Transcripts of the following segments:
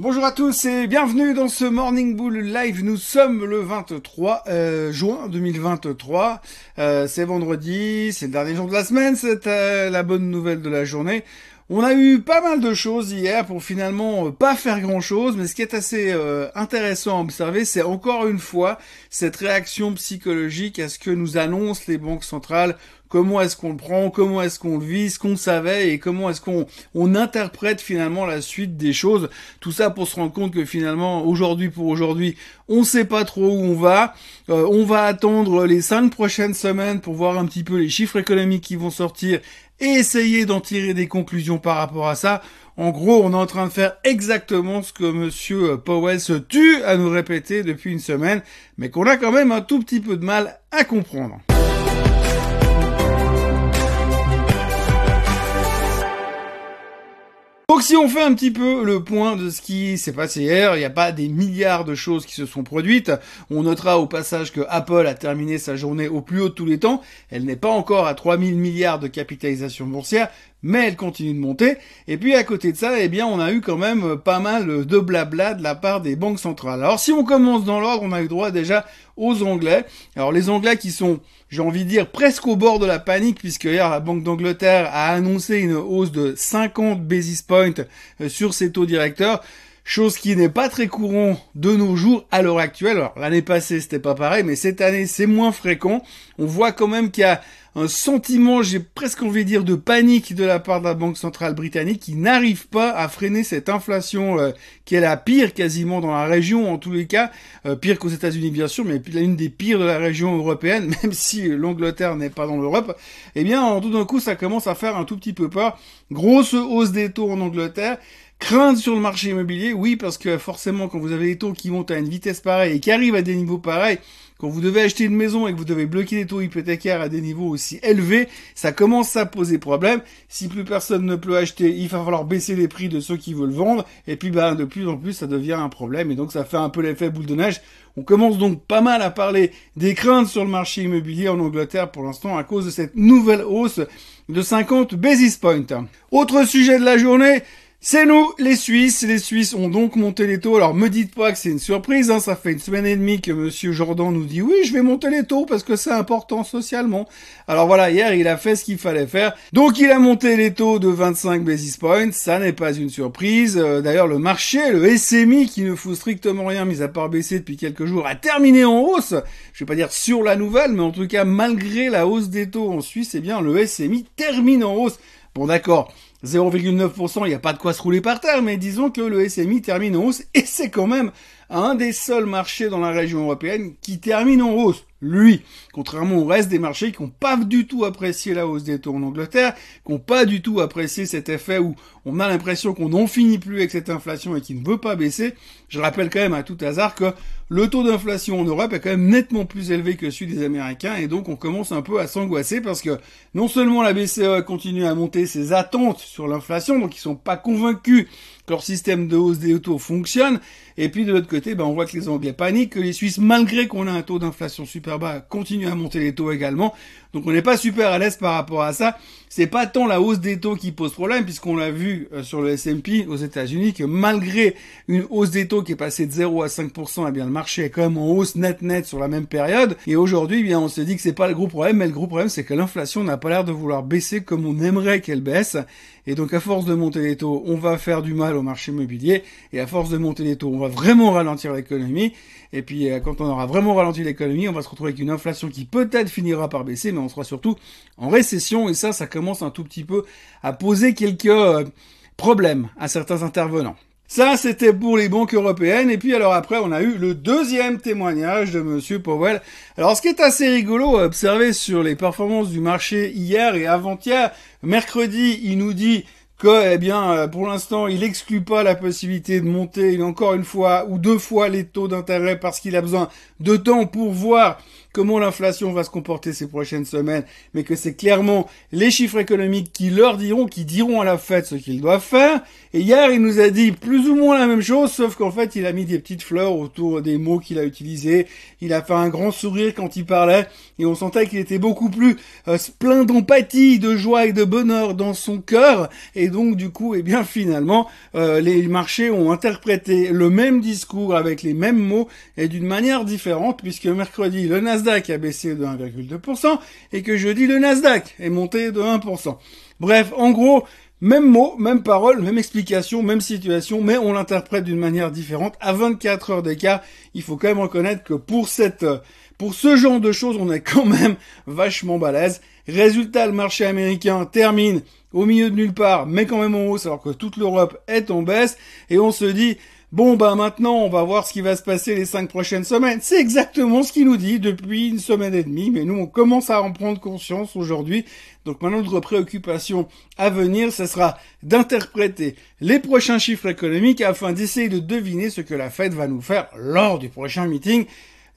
Bonjour à tous et bienvenue dans ce Morning Bull Live. Nous sommes le 23 euh, juin 2023. Euh, c'est vendredi, c'est le dernier jour de la semaine, c'est euh, la bonne nouvelle de la journée. On a eu pas mal de choses hier pour finalement pas faire grand chose, mais ce qui est assez intéressant à observer, c'est encore une fois cette réaction psychologique à ce que nous annoncent les banques centrales comment est-ce qu'on le prend, comment est-ce qu'on le vit, ce qu'on savait et comment est-ce qu'on on interprète finalement la suite des choses? Tout ça pour se rendre compte que finalement aujourd'hui pour aujourd'hui, on sait pas trop où on va. Euh, on va attendre les cinq prochaines semaines pour voir un petit peu les chiffres économiques qui vont sortir et essayer d'en tirer des conclusions par rapport à ça. En gros, on est en train de faire exactement ce que monsieur Powell se tue à nous répéter depuis une semaine, mais qu'on a quand même un tout petit peu de mal à comprendre. Donc si on fait un petit peu le point de ce qui s'est passé hier, il n'y a pas des milliards de choses qui se sont produites. On notera au passage que Apple a terminé sa journée au plus haut de tous les temps. Elle n'est pas encore à 3000 milliards de capitalisation boursière, mais elle continue de monter. Et puis à côté de ça, eh bien, on a eu quand même pas mal de blabla de la part des banques centrales. Alors si on commence dans l'ordre, on a eu droit déjà aux Anglais. Alors les Anglais qui sont, j'ai envie de dire, presque au bord de la panique, puisque hier la Banque d'Angleterre a annoncé une hausse de 50 basis points euh, sur ses taux directeurs chose qui n'est pas très courant de nos jours à l'heure actuelle. Alors l'année passée c'était pas pareil, mais cette année c'est moins fréquent. On voit quand même qu'il y a un sentiment, j'ai presque envie de dire, de panique de la part de la Banque centrale britannique qui n'arrive pas à freiner cette inflation euh, qui est la pire quasiment dans la région, en tous les cas, euh, pire qu'aux États-Unis bien sûr, mais l'une des pires de la région européenne, même si l'Angleterre n'est pas dans l'Europe. Eh bien, tout d'un coup, ça commence à faire un tout petit peu peur. Grosse hausse des taux en Angleterre. Crainte sur le marché immobilier, oui, parce que forcément, quand vous avez les taux qui montent à une vitesse pareille et qui arrivent à des niveaux pareils, quand vous devez acheter une maison et que vous devez bloquer les taux hypothécaires à des niveaux aussi élevés, ça commence à poser problème. Si plus personne ne peut acheter, il va falloir baisser les prix de ceux qui veulent vendre. Et puis, bah, de plus en plus, ça devient un problème. Et donc, ça fait un peu l'effet boule de neige. On commence donc pas mal à parler des craintes sur le marché immobilier en Angleterre pour l'instant à cause de cette nouvelle hausse de 50 basis points. Autre sujet de la journée, c'est nous, les Suisses. Les Suisses ont donc monté les taux. Alors, me dites pas que c'est une surprise. Hein. Ça fait une semaine et demie que Monsieur Jordan nous dit oui, je vais monter les taux parce que c'est important socialement. Alors voilà, hier, il a fait ce qu'il fallait faire. Donc, il a monté les taux de 25 basis points. Ça n'est pas une surprise. Euh, d'ailleurs, le marché, le SMI, qui ne fout strictement rien, mis à part baisser depuis quelques jours, a terminé en hausse. Je vais pas dire sur la nouvelle, mais en tout cas, malgré la hausse des taux en Suisse, eh bien, le SMI termine en hausse. Bon, d'accord. 0,9%, il n'y a pas de quoi se rouler par terre, mais disons que le SMI termine en hausse, et c'est quand même un des seuls marchés dans la région européenne qui termine en hausse. Lui, contrairement au reste des marchés qui n'ont pas du tout apprécié la hausse des taux en Angleterre, qui n'ont pas du tout apprécié cet effet où on a l'impression qu'on n'en finit plus avec cette inflation et qui ne veut pas baisser, je rappelle quand même à tout hasard que le taux d'inflation en Europe est quand même nettement plus élevé que celui des Américains et donc on commence un peu à s'angoisser parce que non seulement la BCE continue à monter ses attentes sur l'inflation, donc ils sont pas convaincus leur système de hausse des taux fonctionne, et puis de l'autre côté, ben, on voit que les Anglais paniquent, que les Suisses, malgré qu'on a un taux d'inflation super bas, continue à monter les taux également. Donc on n'est pas super à l'aise par rapport à ça. C'est pas tant la hausse des taux qui pose problème, puisqu'on l'a vu euh, sur le S&P aux États-Unis que malgré une hausse des taux qui est passée de 0 à 5%, eh bien le marché est quand même en hausse net net sur la même période. Et aujourd'hui, eh bien on se dit que c'est pas le gros problème, mais le gros problème c'est que l'inflation n'a pas l'air de vouloir baisser comme on aimerait qu'elle baisse. Et donc à force de monter les taux, on va faire du mal au marché immobilier. Et à force de monter les taux, on va vraiment ralentir l'économie. Et puis euh, quand on aura vraiment ralenti l'économie, on va se retrouver avec une inflation qui peut-être finira par baisser, mais on sera surtout en récession. Et ça, ça commence un tout petit peu à poser quelques euh, problèmes à certains intervenants. Ça, c'était pour les banques européennes. Et puis alors après, on a eu le deuxième témoignage de Monsieur Powell. Alors ce qui est assez rigolo à observer sur les performances du marché hier et avant-hier, mercredi, il nous dit que, eh bien, euh, pour l'instant, il exclut pas la possibilité de monter encore une fois ou deux fois les taux d'intérêt parce qu'il a besoin de temps pour voir comment l'inflation va se comporter ces prochaines semaines, mais que c'est clairement les chiffres économiques qui leur diront, qui diront à la fête ce qu'ils doivent faire. Et hier, il nous a dit plus ou moins la même chose, sauf qu'en fait, il a mis des petites fleurs autour des mots qu'il a utilisés. Il a fait un grand sourire quand il parlait, et on sentait qu'il était beaucoup plus euh, plein d'empathie, de joie et de bonheur dans son cœur. Et donc du coup, eh bien finalement, euh, les marchés ont interprété le même discours avec les mêmes mots et d'une manière différente, puisque mercredi, le a baissé de 1,2% et que jeudi, le Nasdaq est monté de 1%. Bref, en gros, même mot, même parole, même explication, même situation, mais on l'interprète d'une manière différente. À 24 heures d'écart, il faut quand même reconnaître que pour cette, pour ce genre de choses, on est quand même vachement balèze. Résultat, le marché américain termine au milieu de nulle part, mais quand même en hausse, alors que toute l'Europe est en baisse, et on se dit, Bon, ben maintenant, on va voir ce qui va se passer les cinq prochaines semaines. C'est exactement ce qu'il nous dit depuis une semaine et demie, mais nous, on commence à en prendre conscience aujourd'hui. Donc maintenant, notre préoccupation à venir, ce sera d'interpréter les prochains chiffres économiques afin d'essayer de deviner ce que la Fed va nous faire lors du prochain meeting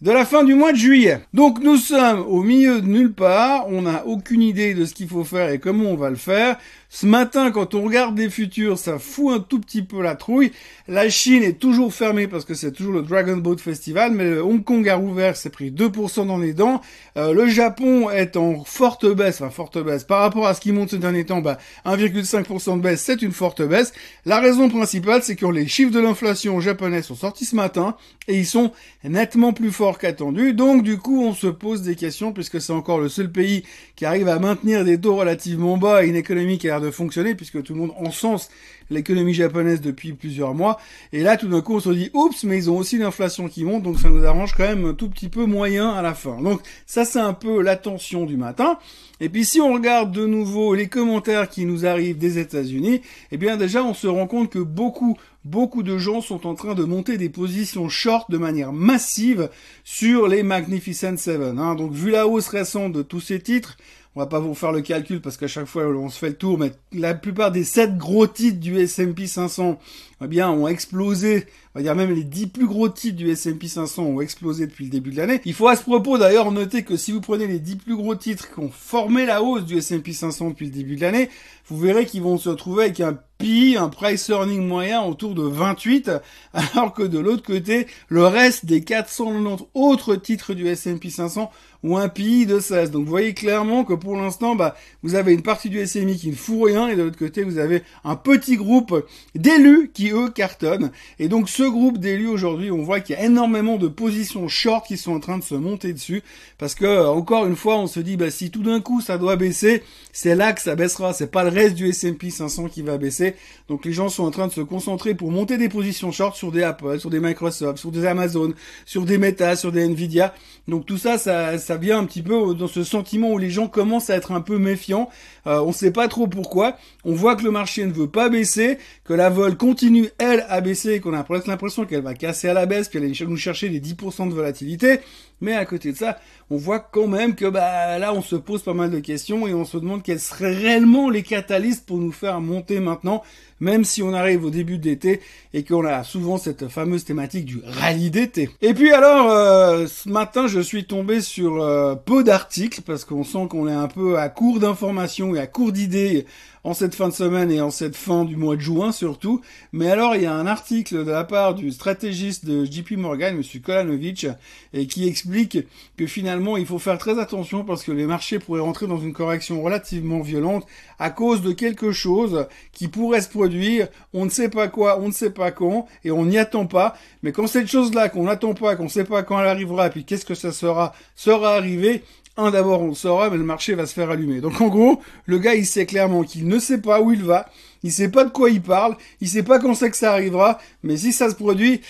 de la fin du mois de juillet. Donc nous sommes au milieu de nulle part, on n'a aucune idée de ce qu'il faut faire et comment on va le faire. Ce matin, quand on regarde des futurs, ça fout un tout petit peu la trouille. La Chine est toujours fermée parce que c'est toujours le Dragon Boat Festival, mais le Hong Kong a rouvert, c'est pris 2% dans les dents. Euh, le Japon est en forte baisse, enfin forte baisse, par rapport à ce qui monte ces derniers temps, bah, 1,5% de baisse, c'est une forte baisse. La raison principale, c'est que les chiffres de l'inflation japonais sont sortis ce matin et ils sont nettement plus forts qu'attendus. Donc du coup, on se pose des questions puisque c'est encore le seul pays qui arrive à maintenir des taux relativement bas et une économie qui a de fonctionner puisque tout le monde encense l'économie japonaise depuis plusieurs mois. Et là, tout d'un coup, on se dit, oups, mais ils ont aussi l'inflation qui monte, donc ça nous arrange quand même un tout petit peu moyen à la fin. Donc ça, c'est un peu l'attention du matin. Et puis si on regarde de nouveau les commentaires qui nous arrivent des États-Unis, eh bien déjà, on se rend compte que beaucoup beaucoup de gens sont en train de monter des positions short de manière massive sur les Magnificent Seven. Hein. Donc vu la hausse récente de tous ces titres, on va pas vous faire le calcul parce qu'à chaque fois on se fait le tour, mais la plupart des 7 gros titres du S&P 500, eh bien, ont explosé. On va dire même les 10 plus gros titres du S&P 500 ont explosé depuis le début de l'année. Il faut à ce propos d'ailleurs noter que si vous prenez les 10 plus gros titres qui ont formé la hausse du S&P 500 depuis le début de l'année, vous verrez qu'ils vont se retrouver avec un PI, un price earning moyen autour de 28, alors que de l'autre côté, le reste des 490 autres titres du S&P 500 ont un PI de 16. Donc vous voyez clairement que pour l'instant, bah, vous avez une partie du SMI qui ne fout rien et de l'autre côté, vous avez un petit groupe d'élus qui, eux, cartonnent. Et donc ce groupe d'élus aujourd'hui, on voit qu'il y a énormément de positions short qui sont en train de se monter dessus. Parce que, encore une fois, on se dit, bah, si tout d'un coup ça doit baisser, c'est là que ça baissera. C'est pas le reste du S&P 500 qui va baisser. Donc les gens sont en train de se concentrer pour monter des positions short sur des Apple, sur des Microsoft, sur des Amazon, sur des Meta, sur des Nvidia. Donc tout ça, ça, ça vient un petit peu dans ce sentiment où les gens commencent à être un peu méfiants. Euh, on ne sait pas trop pourquoi. On voit que le marché ne veut pas baisser, que la vol continue elle à baisser, qu'on a presque l'impression qu'elle va casser à la baisse, qu'elle va nous chercher les 10% de volatilité. Mais à côté de ça, on voit quand même que bah là on se pose pas mal de questions et on se demande quels seraient réellement les catalystes pour nous faire monter maintenant, même si on arrive au début d'été et qu'on a souvent cette fameuse thématique du rallye d'été. Et puis alors euh, ce matin je suis tombé sur euh, peu d'articles parce qu'on sent qu'on est un peu à court d'informations et à court d'idées en cette fin de semaine et en cette fin du mois de juin surtout. Mais alors, il y a un article de la part du stratégiste de JP Morgan, M. Kolanovic, et qui explique que finalement, il faut faire très attention parce que les marchés pourraient rentrer dans une correction relativement violente à cause de quelque chose qui pourrait se produire. On ne sait pas quoi, on ne sait pas quand, et on n'y attend pas. Mais quand cette chose-là, qu'on n'attend pas, qu'on ne sait pas quand elle arrivera, puis qu'est-ce que ça sera, sera arrivé, d'abord, on saura, mais le marché va se faire allumer. Donc, en gros, le gars, il sait clairement qu'il ne sait pas où il va, il sait pas de quoi il parle, il sait pas quand c'est que ça arrivera, mais si ça se produit,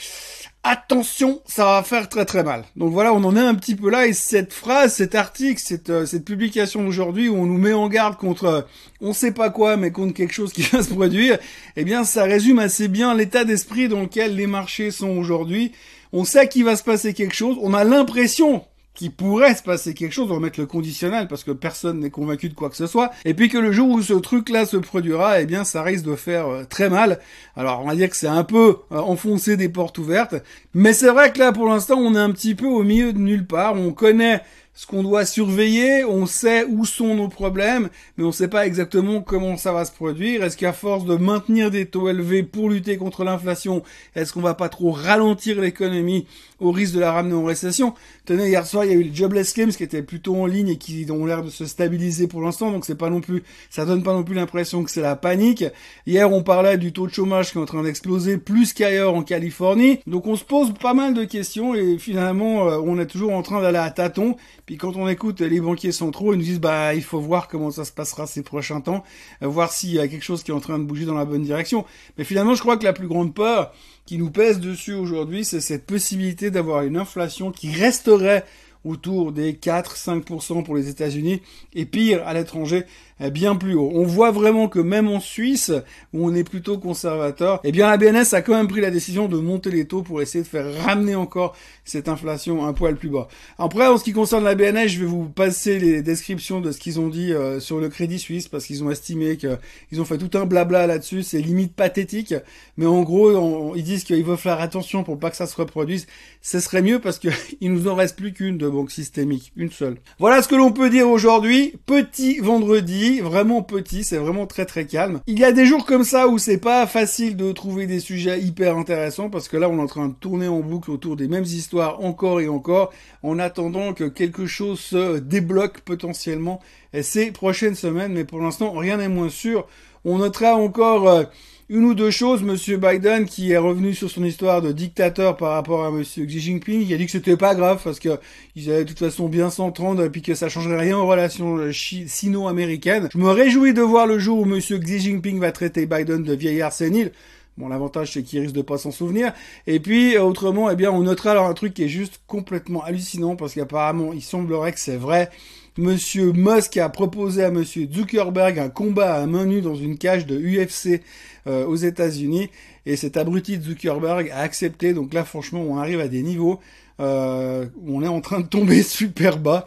attention, ça va faire très très mal. Donc voilà, on en est un petit peu là, et cette phrase, cet article, cette, euh, cette publication aujourd'hui où on nous met en garde contre euh, on sait pas quoi, mais contre quelque chose qui va se produire, eh bien, ça résume assez bien l'état d'esprit dans lequel les marchés sont aujourd'hui. On sait qu'il va se passer quelque chose, on a l'impression qu'il pourrait se passer quelque chose, on va mettre le conditionnel parce que personne n'est convaincu de quoi que ce soit, et puis que le jour où ce truc-là se produira, eh bien ça risque de faire euh, très mal. Alors on va dire que c'est un peu euh, enfoncer des portes ouvertes, mais c'est vrai que là pour l'instant on est un petit peu au milieu de nulle part, on connaît ce qu'on doit surveiller, on sait où sont nos problèmes, mais on ne sait pas exactement comment ça va se produire. Est-ce qu'à force de maintenir des taux élevés pour lutter contre l'inflation, est-ce qu'on va pas trop ralentir l'économie au risque de la ramener en récession? Tenez, hier soir, il y a eu le jobless claims qui était plutôt en ligne et qui ont l'air de se stabiliser pour l'instant, donc c'est pas non plus, ça donne pas non plus l'impression que c'est la panique. Hier, on parlait du taux de chômage qui est en train d'exploser plus qu'ailleurs en Californie, donc on se pose pas mal de questions et finalement, euh, on est toujours en train d'aller à tâtons. Puis quand on écoute les banquiers centraux, ils nous disent bah il faut voir comment ça se passera ces prochains temps, euh, voir s'il y a quelque chose qui est en train de bouger dans la bonne direction. Mais finalement, je crois que la plus grande peur qui nous pèse dessus aujourd'hui, c'est cette possibilité d'avoir une inflation qui resterait autour des 4-5% pour les États-Unis et pire à l'étranger bien plus haut. On voit vraiment que même en Suisse, où on est plutôt conservateur, eh bien la BNS a quand même pris la décision de monter les taux pour essayer de faire ramener encore cette inflation un poil plus bas. Après, en ce qui concerne la BNS, je vais vous passer les descriptions de ce qu'ils ont dit euh, sur le Crédit Suisse, parce qu'ils ont estimé qu'ils ont fait tout un blabla là-dessus, c'est limite pathétique, mais en gros, ils disent qu'ils veulent faire attention pour pas que ça se reproduise. Ce serait mieux parce qu'il nous en reste plus qu'une de banque systémique, une seule. Voilà ce que l'on peut dire aujourd'hui. Petit vendredi, vraiment petit, c'est vraiment très très calme. Il y a des jours comme ça où c'est pas facile de trouver des sujets hyper intéressants parce que là on est en train de tourner en boucle autour des mêmes histoires encore et encore en attendant que quelque chose se débloque potentiellement ces prochaines semaines mais pour l'instant rien n'est moins sûr. On notera encore euh, une ou deux choses. Monsieur Biden, qui est revenu sur son histoire de dictateur par rapport à Monsieur Xi Jinping, il a dit que c'était pas grave parce que ils allaient de toute façon bien s'entendre et puis que ça changerait rien aux relations sino-américaines. Je me réjouis de voir le jour où Monsieur Xi Jinping va traiter Biden de vieillard sénile. Bon, l'avantage, c'est qu'il risque de pas s'en souvenir. Et puis, autrement, eh bien, on notera alors un truc qui est juste complètement hallucinant parce qu'apparemment, il semblerait que c'est vrai. Monsieur Musk a proposé à Monsieur Zuckerberg un combat à main nue dans une cage de UFC euh, aux États-Unis et cet abruti de Zuckerberg a accepté. Donc là, franchement, on arrive à des niveaux euh, où on est en train de tomber super bas.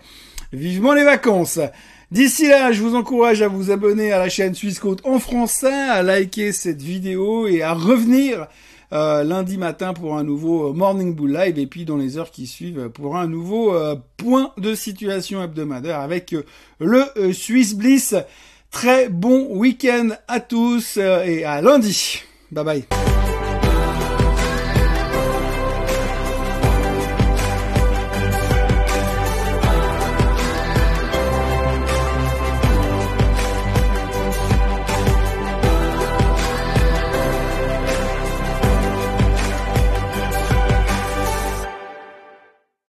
Vivement les vacances. D'ici là, je vous encourage à vous abonner à la chaîne Suisse Côte en français, à liker cette vidéo et à revenir euh, lundi matin pour un nouveau euh, Morning Bull Live et puis dans les heures qui suivent pour un nouveau euh, point de situation hebdomadaire avec le Swiss Bliss. Très bon week-end à tous et à lundi. Bye bye.